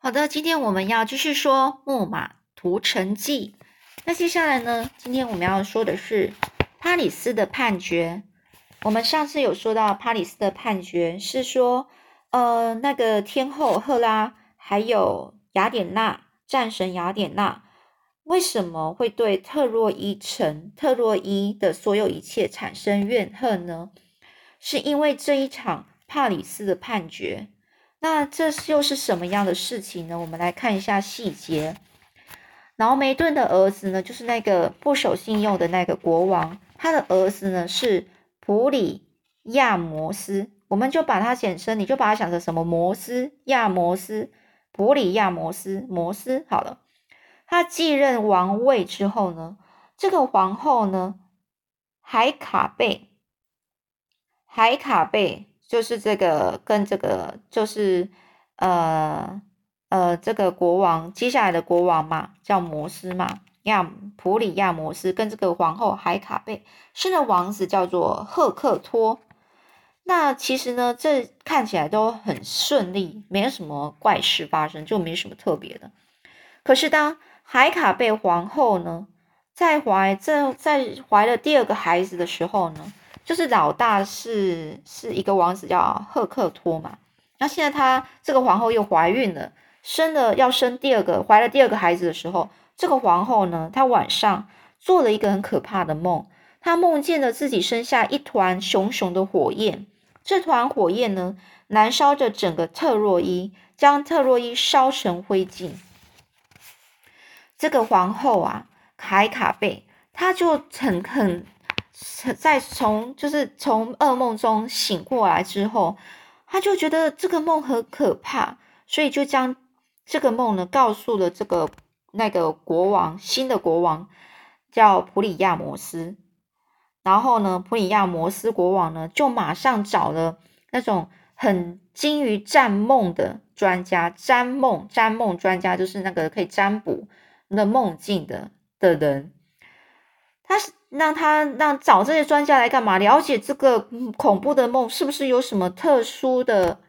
好的，今天我们要继续说《木马屠城记》。那接下来呢？今天我们要说的是帕里斯的判决。我们上次有说到帕里斯的判决是说，呃，那个天后赫拉还有雅典娜战神雅典娜，为什么会对特洛伊城、特洛伊的所有一切产生怨恨呢？是因为这一场帕里斯的判决。那这又是什么样的事情呢？我们来看一下细节。劳梅顿的儿子呢，就是那个不守信用的那个国王，他的儿子呢是普里亚摩斯，我们就把它简称，你就把它想成什么摩斯亚摩斯，普里亚摩斯摩斯好了。他继任王位之后呢，这个皇后呢，海卡贝，海卡贝。就是这个跟这个就是呃呃这个国王接下来的国王嘛，叫摩斯嘛，亚普里亚摩斯跟这个皇后海卡贝生的王子叫做赫克托。那其实呢，这看起来都很顺利，没有什么怪事发生，就没什么特别的。可是当海卡贝皇后呢在怀这在怀了第二个孩子的时候呢？就是老大是是一个王子叫赫克托嘛，那现在他这个皇后又怀孕了，生了要生第二个，怀了第二个孩子的时候，这个皇后呢，她晚上做了一个很可怕的梦，她梦见了自己生下一团熊熊的火焰，这团火焰呢，燃烧着整个特洛伊，将特洛伊烧成灰烬。这个皇后啊，凯卡贝，她就很很。在从就是从噩梦中醒过来之后，他就觉得这个梦很可怕，所以就将这个梦呢告诉了这个那个国王，新的国王叫普里亚摩斯。然后呢，普里亚摩斯国王呢就马上找了那种很精于占梦的专家，占梦占梦专家就是那个可以占卜那梦境的的人。他是让他让找这些专家来干嘛？了解这个恐怖的梦是不是有什么特殊的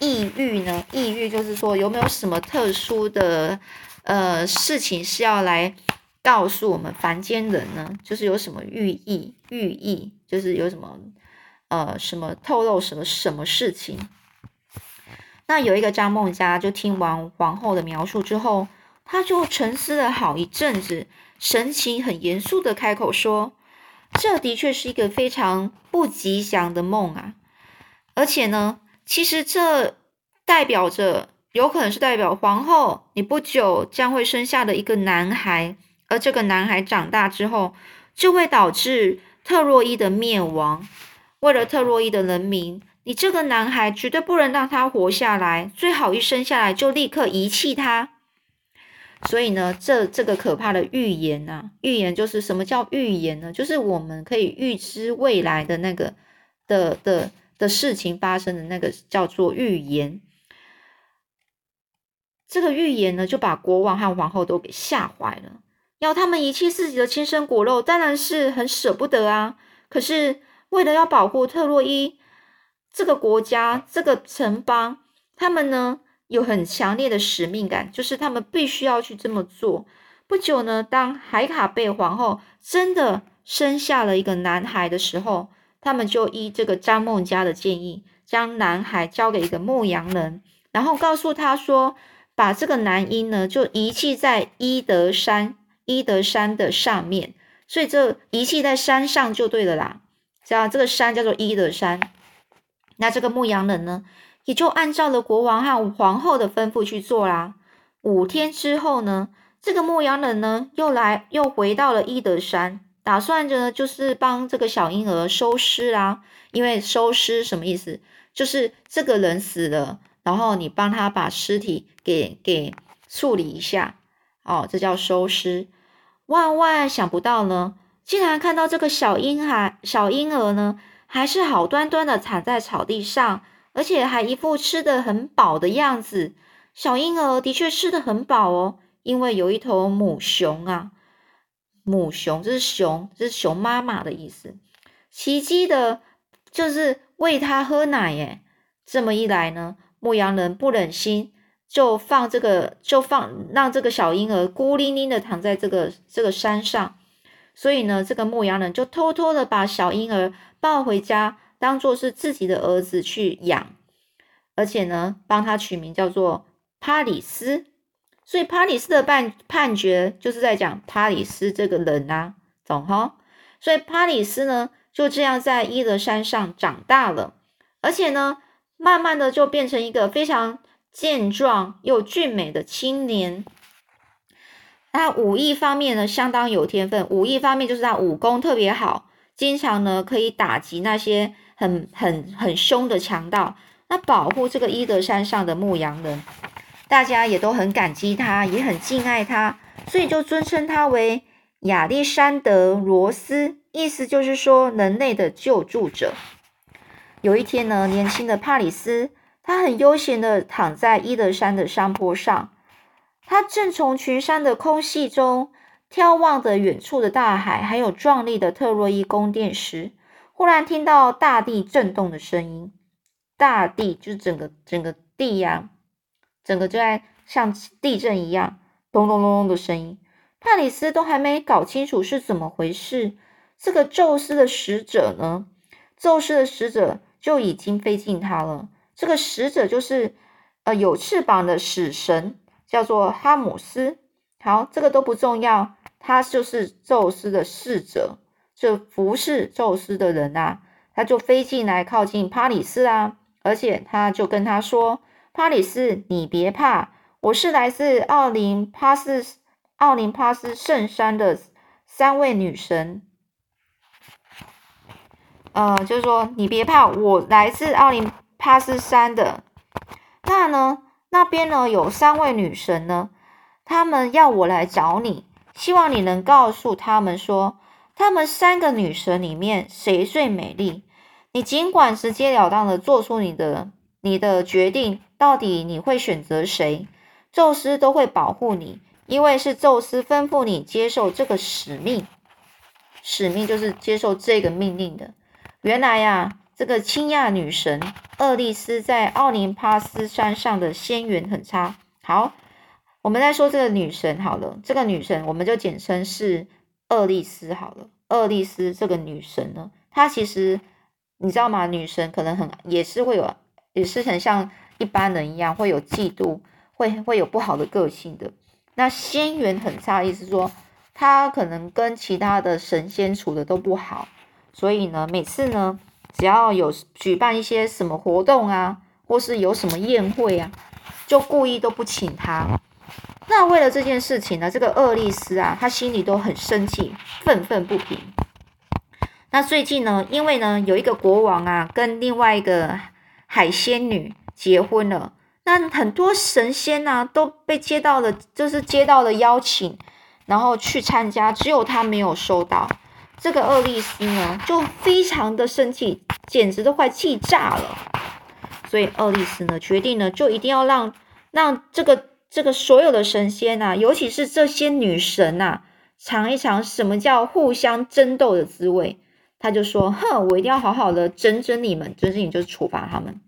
抑郁呢？抑郁就是说有没有什么特殊的呃事情是要来告诉我们凡间人呢？就是有什么寓意？寓意就是有什么呃什么透露什么什么事情？那有一个张梦家就听完皇后的描述之后，他就沉思了好一阵子。神情很严肃的开口说：“这的确是一个非常不吉祥的梦啊！而且呢，其实这代表着有可能是代表皇后你不久将会生下的一个男孩，而这个男孩长大之后就会导致特洛伊的灭亡。为了特洛伊的人民，你这个男孩绝对不能让他活下来，最好一生下来就立刻遗弃他。”所以呢，这这个可怕的预言呐，预言就是什么叫预言呢？就是我们可以预知未来的那个的的的事情发生的那个叫做预言。这个预言呢，就把国王和皇后都给吓坏了，要他们遗弃自己的亲生骨肉，当然是很舍不得啊。可是为了要保护特洛伊这个国家、这个城邦，他们呢？有很强烈的使命感，就是他们必须要去这么做。不久呢，当海卡贝皇后真的生下了一个男孩的时候，他们就依这个张梦家的建议，将男孩交给一个牧羊人，然后告诉他说，把这个男婴呢就遗弃在伊德山，伊德山的上面。所以这遗弃在山上就对了啦，知道这个山叫做伊德山。那这个牧羊人呢？也就按照了国王和皇后的吩咐去做啦。五天之后呢，这个牧羊人呢又来又回到了伊德山，打算着呢就是帮这个小婴儿收尸啦。因为收尸什么意思？就是这个人死了，然后你帮他把尸体给给处理一下，哦，这叫收尸。万万想不到呢，竟然看到这个小婴孩小婴儿呢，还是好端端的躺在草地上。而且还一副吃的很饱的样子，小婴儿的确吃的很饱哦，因为有一头母熊啊，母熊这是熊，这是熊妈妈的意思，奇迹的就是喂它喝奶耶。这么一来呢，牧羊人不忍心就放这个，就放让这个小婴儿孤零零的躺在这个这个山上。所以呢，这个牧羊人就偷偷的把小婴儿抱回家，当做是自己的儿子去养，而且呢，帮他取名叫做帕里斯。所以帕里斯的判判决就是在讲帕里斯这个人啊，懂哈？所以帕里斯呢，就这样在伊德山上长大了，而且呢，慢慢的就变成一个非常健壮又俊美的青年。他武艺方面呢，相当有天分。武艺方面就是他武功特别好，经常呢可以打击那些很很很凶的强盗，那保护这个伊德山上的牧羊人，大家也都很感激他，也很敬爱他，所以就尊称他为亚历山德罗斯，意思就是说人类的救助者。有一天呢，年轻的帕里斯，他很悠闲的躺在伊德山的山坡上。他正从群山的空隙中眺望着远处的大海，还有壮丽的特洛伊宫殿时，忽然听到大地震动的声音。大地就是整个整个地呀，整个就在像地震一样，咚咚咚咚的声音。帕里斯都还没搞清楚是怎么回事，这个宙斯的使者呢？宙斯的使者就已经飞进他了。这个使者就是呃有翅膀的死神。叫做哈姆斯，好，这个都不重要，他就是宙斯的侍者，这服侍宙斯的人啊，他就飞进来靠近帕里斯啊，而且他就跟他说：“帕里斯，你别怕，我是来自奥林帕斯奥林帕斯圣山的三位女神，呃，就是说你别怕，我来自奥林帕斯山的，那呢？”那边呢有三位女神呢，他们要我来找你，希望你能告诉他们说，他们三个女神里面谁最美丽。你尽管直截了当的做出你的你的决定，到底你会选择谁？宙斯都会保护你，因为是宙斯吩咐你接受这个使命，使命就是接受这个命令的。原来呀。这个青亚女神厄利斯在奥林帕斯山上的仙缘很差。好，我们再说这个女神好了，这个女神我们就简称是厄利斯好了。厄利斯这个女神呢，她其实你知道吗？女神可能很也是会有，也是很像一般人一样会有嫉妒，会会有不好的个性的。那仙缘很差，意思说她可能跟其他的神仙处的都不好，所以呢，每次呢。只要有举办一些什么活动啊，或是有什么宴会啊，就故意都不请她。那为了这件事情呢，这个厄利斯啊，他心里都很生气，愤愤不平。那最近呢，因为呢有一个国王啊，跟另外一个海仙女结婚了，那很多神仙呢都被接到了，就是接到了邀请，然后去参加，只有他没有收到。这个厄利斯呢，就非常的生气，简直都快气炸了。所以厄利斯呢，决定呢，就一定要让让这个这个所有的神仙呐，尤其是这些女神呐，尝一尝什么叫互相争斗的滋味。他就说：“哼，我一定要好好的整整你们，整整你就是处罚他们。”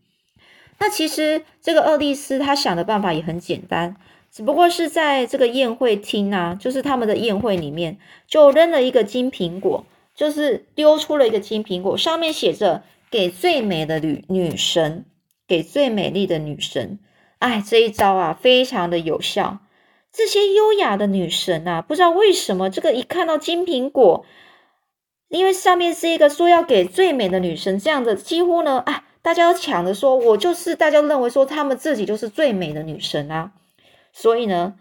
那其实这个厄利斯他想的办法也很简单。只不过是在这个宴会厅啊，就是他们的宴会里面，就扔了一个金苹果，就是丢出了一个金苹果，上面写着“给最美的女女神，给最美丽的女神”。哎，这一招啊，非常的有效。这些优雅的女神啊，不知道为什么，这个一看到金苹果，因为上面是一个说要给最美的女神这样的，几乎呢，啊，大家都抢着说，我就是，大家认为说，他们自己就是最美的女神啊。所以呢，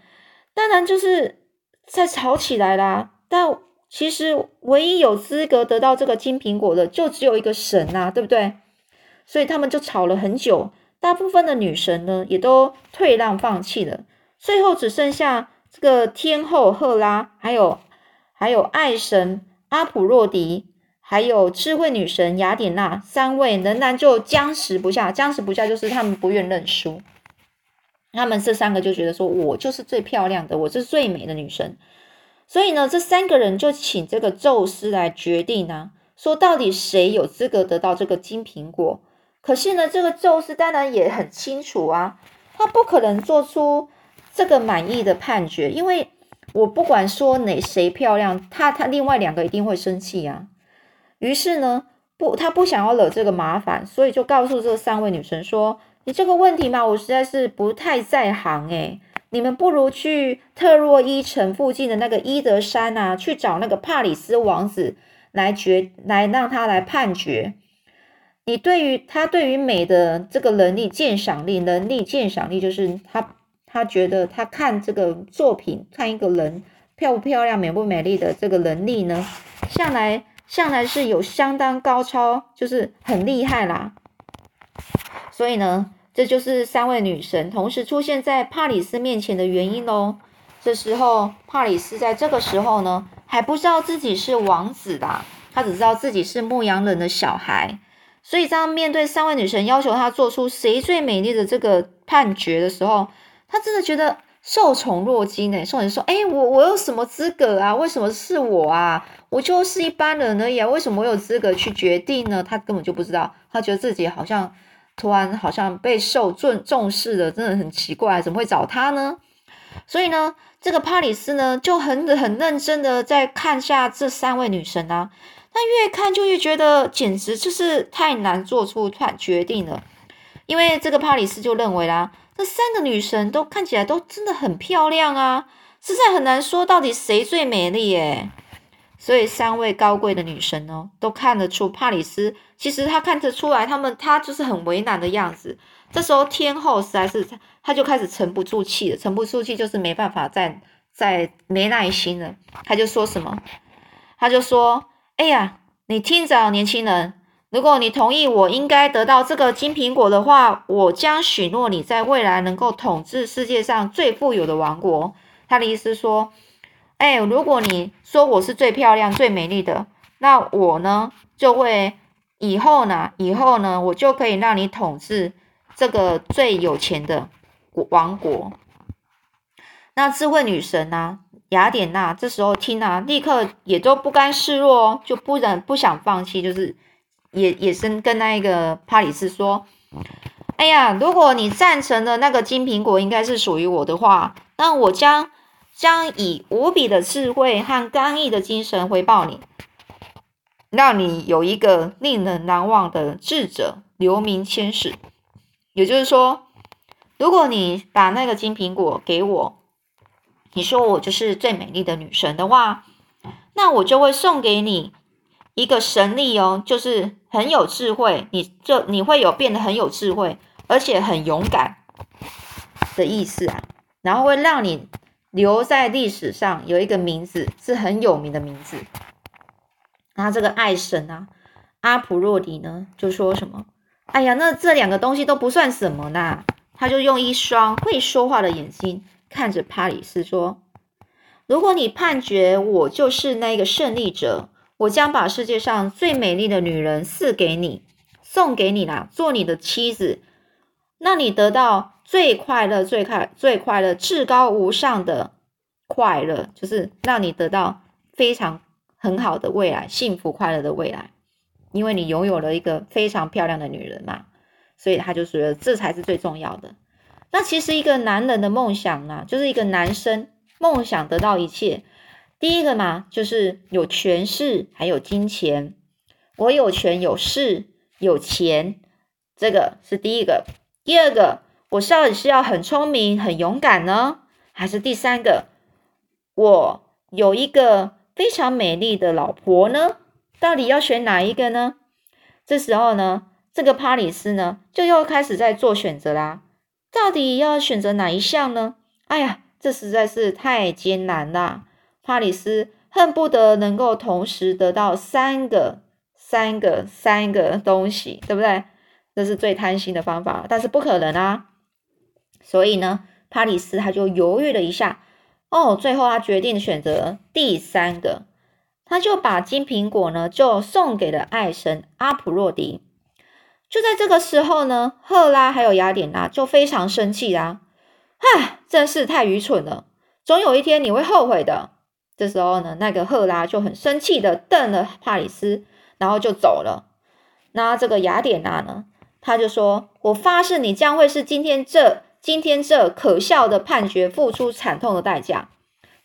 当然就是在吵起来啦。但其实唯一有资格得到这个金苹果的，就只有一个神呐，对不对？所以他们就吵了很久。大部分的女神呢，也都退让放弃了。最后只剩下这个天后赫拉，还有还有爱神阿普洛迪，还有智慧女神雅典娜三位，仍然就僵持不下。僵持不下就是他们不愿认输。他们这三个就觉得说，我就是最漂亮的，我是最美的女神。所以呢，这三个人就请这个宙斯来决定呢，说到底谁有资格得到这个金苹果。可是呢，这个宙斯当然也很清楚啊，他不可能做出这个满意的判决，因为我不管说哪谁漂亮，他他另外两个一定会生气啊。于是呢，不，他不想要惹这个麻烦，所以就告诉这三位女生说：“你这个问题嘛，我实在是不太在行诶，你们不如去特洛伊城附近的那个伊德山啊，去找那个帕里斯王子来决，来让他来判决。”你对于他对于美的这个能力鉴赏力能力鉴赏力，就是他他觉得他看这个作品看一个人漂不漂亮美不美丽的这个能力呢，向来向来是有相当高超，就是很厉害啦。所以呢，这就是三位女神同时出现在帕里斯面前的原因喽。这时候帕里斯在这个时候呢还不知道自己是王子的，他只知道自己是牧羊人的小孩。所以，当面对三位女神要求他做出谁最美丽的这个判决的时候，他真的觉得受宠若惊呢。受人说：“哎，我我有什么资格啊？为什么是我啊？我就是一般人而已啊！为什么我有资格去决定呢？”他根本就不知道，他觉得自己好像突然好像被受重重视的，真的很奇怪，怎么会找他呢？所以呢，这个帕里斯呢就很很认真的在看下这三位女神啊。他越看就越觉得简直就是太难做出判决定了，因为这个帕里斯就认为啦，这三个女神都看起来都真的很漂亮啊，实在很难说到底谁最美丽耶。所以三位高贵的女神呢，都看得出帕里斯其实他看得出来，他们他就是很为难的样子。这时候天后实在是他就开始沉不住气了，沉不住气就是没办法再再没耐心了，他就说什么，他就说。哎呀，你听着，年轻人，如果你同意我应该得到这个金苹果的话，我将许诺你在未来能够统治世界上最富有的王国。他的意思说，哎，如果你说我是最漂亮、最美丽的，那我呢就会以后呢，以后呢，我就可以让你统治这个最有钱的王国。那智慧女神呢？雅典娜这时候听啊，立刻也都不甘示弱哦，就不忍不想放弃，就是也也是跟那一个帕里斯说：“哎呀，如果你赞成的那个金苹果应该是属于我的话，那我将将以无比的智慧和刚毅的精神回报你，让你有一个令人难忘的智者留名千世。也就是说，如果你把那个金苹果给我。”你说我就是最美丽的女神的话，那我就会送给你一个神力哦，就是很有智慧，你就你会有变得很有智慧，而且很勇敢的意思啊。然后会让你留在历史上有一个名字是很有名的名字。然后这个爱神啊，阿普洛迪呢就说什么？哎呀，那这两个东西都不算什么呐。他就用一双会说话的眼睛。看着帕里斯说：“如果你判决我就是那个胜利者，我将把世界上最美丽的女人赐给你，送给你啦，做你的妻子。那你得到最快乐、最快、最快乐、至高无上的快乐，就是让你得到非常很好的未来，幸福快乐的未来，因为你拥有了一个非常漂亮的女人嘛。所以他就觉得这才是最重要的。”那其实一个男人的梦想呢，就是一个男生梦想得到一切。第一个嘛，就是有权势，还有金钱。我有权有势有钱，这个是第一个。第二个，我到底是要很聪明很勇敢呢，还是第三个，我有一个非常美丽的老婆呢？到底要选哪一个呢？这时候呢，这个帕里斯呢，就又开始在做选择啦。到底要选择哪一项呢？哎呀，这实在是太艰难啦。帕里斯恨不得能够同时得到三个、三个、三个东西，对不对？这是最贪心的方法，但是不可能啊。所以呢，帕里斯他就犹豫了一下，哦，最后他决定选择第三个，他就把金苹果呢就送给了爱神阿普洛迪。就在这个时候呢，赫拉还有雅典娜就非常生气啦！唉，真是太愚蠢了，总有一天你会后悔的。这时候呢，那个赫拉就很生气的瞪了帕里斯，然后就走了。那这个雅典娜呢，他就说：“我发誓，你将会是今天这今天这可笑的判决付出惨痛的代价。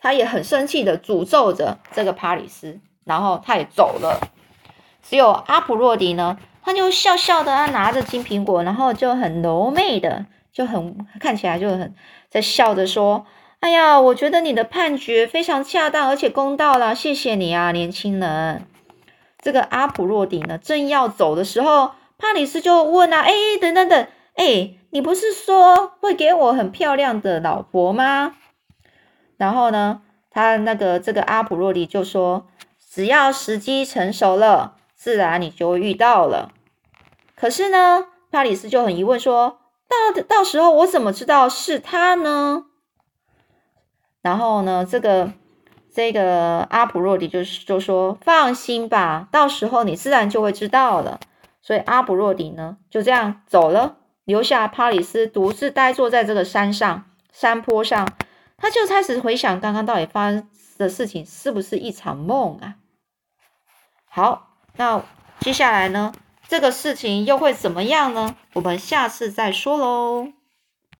他也很生气的诅咒着这个帕里斯，然后他也走了。只有阿普洛迪呢，他就笑笑的啊，拿着金苹果，然后就很柔媚的，就很看起来就很在笑着说：“哎呀，我觉得你的判决非常恰当，而且公道了，谢谢你啊，年轻人。”这个阿普洛迪呢，正要走的时候，帕里斯就问啊：“哎，等等等，哎，你不是说会给我很漂亮的老婆吗？”然后呢，他那个这个阿普洛迪就说：“只要时机成熟了，自然你就会遇到了。”可是呢，帕里斯就很疑问说：“到到时候我怎么知道是他呢？”然后呢，这个这个阿普洛迪就是就说：“放心吧，到时候你自然就会知道了。”所以阿普洛迪呢就这样走了，留下帕里斯独自呆坐在这个山上山坡上。他就开始回想刚刚到底发生的事情是不是一场梦啊？好，那接下来呢，这个事情又会怎么样呢？我们下次再说喽。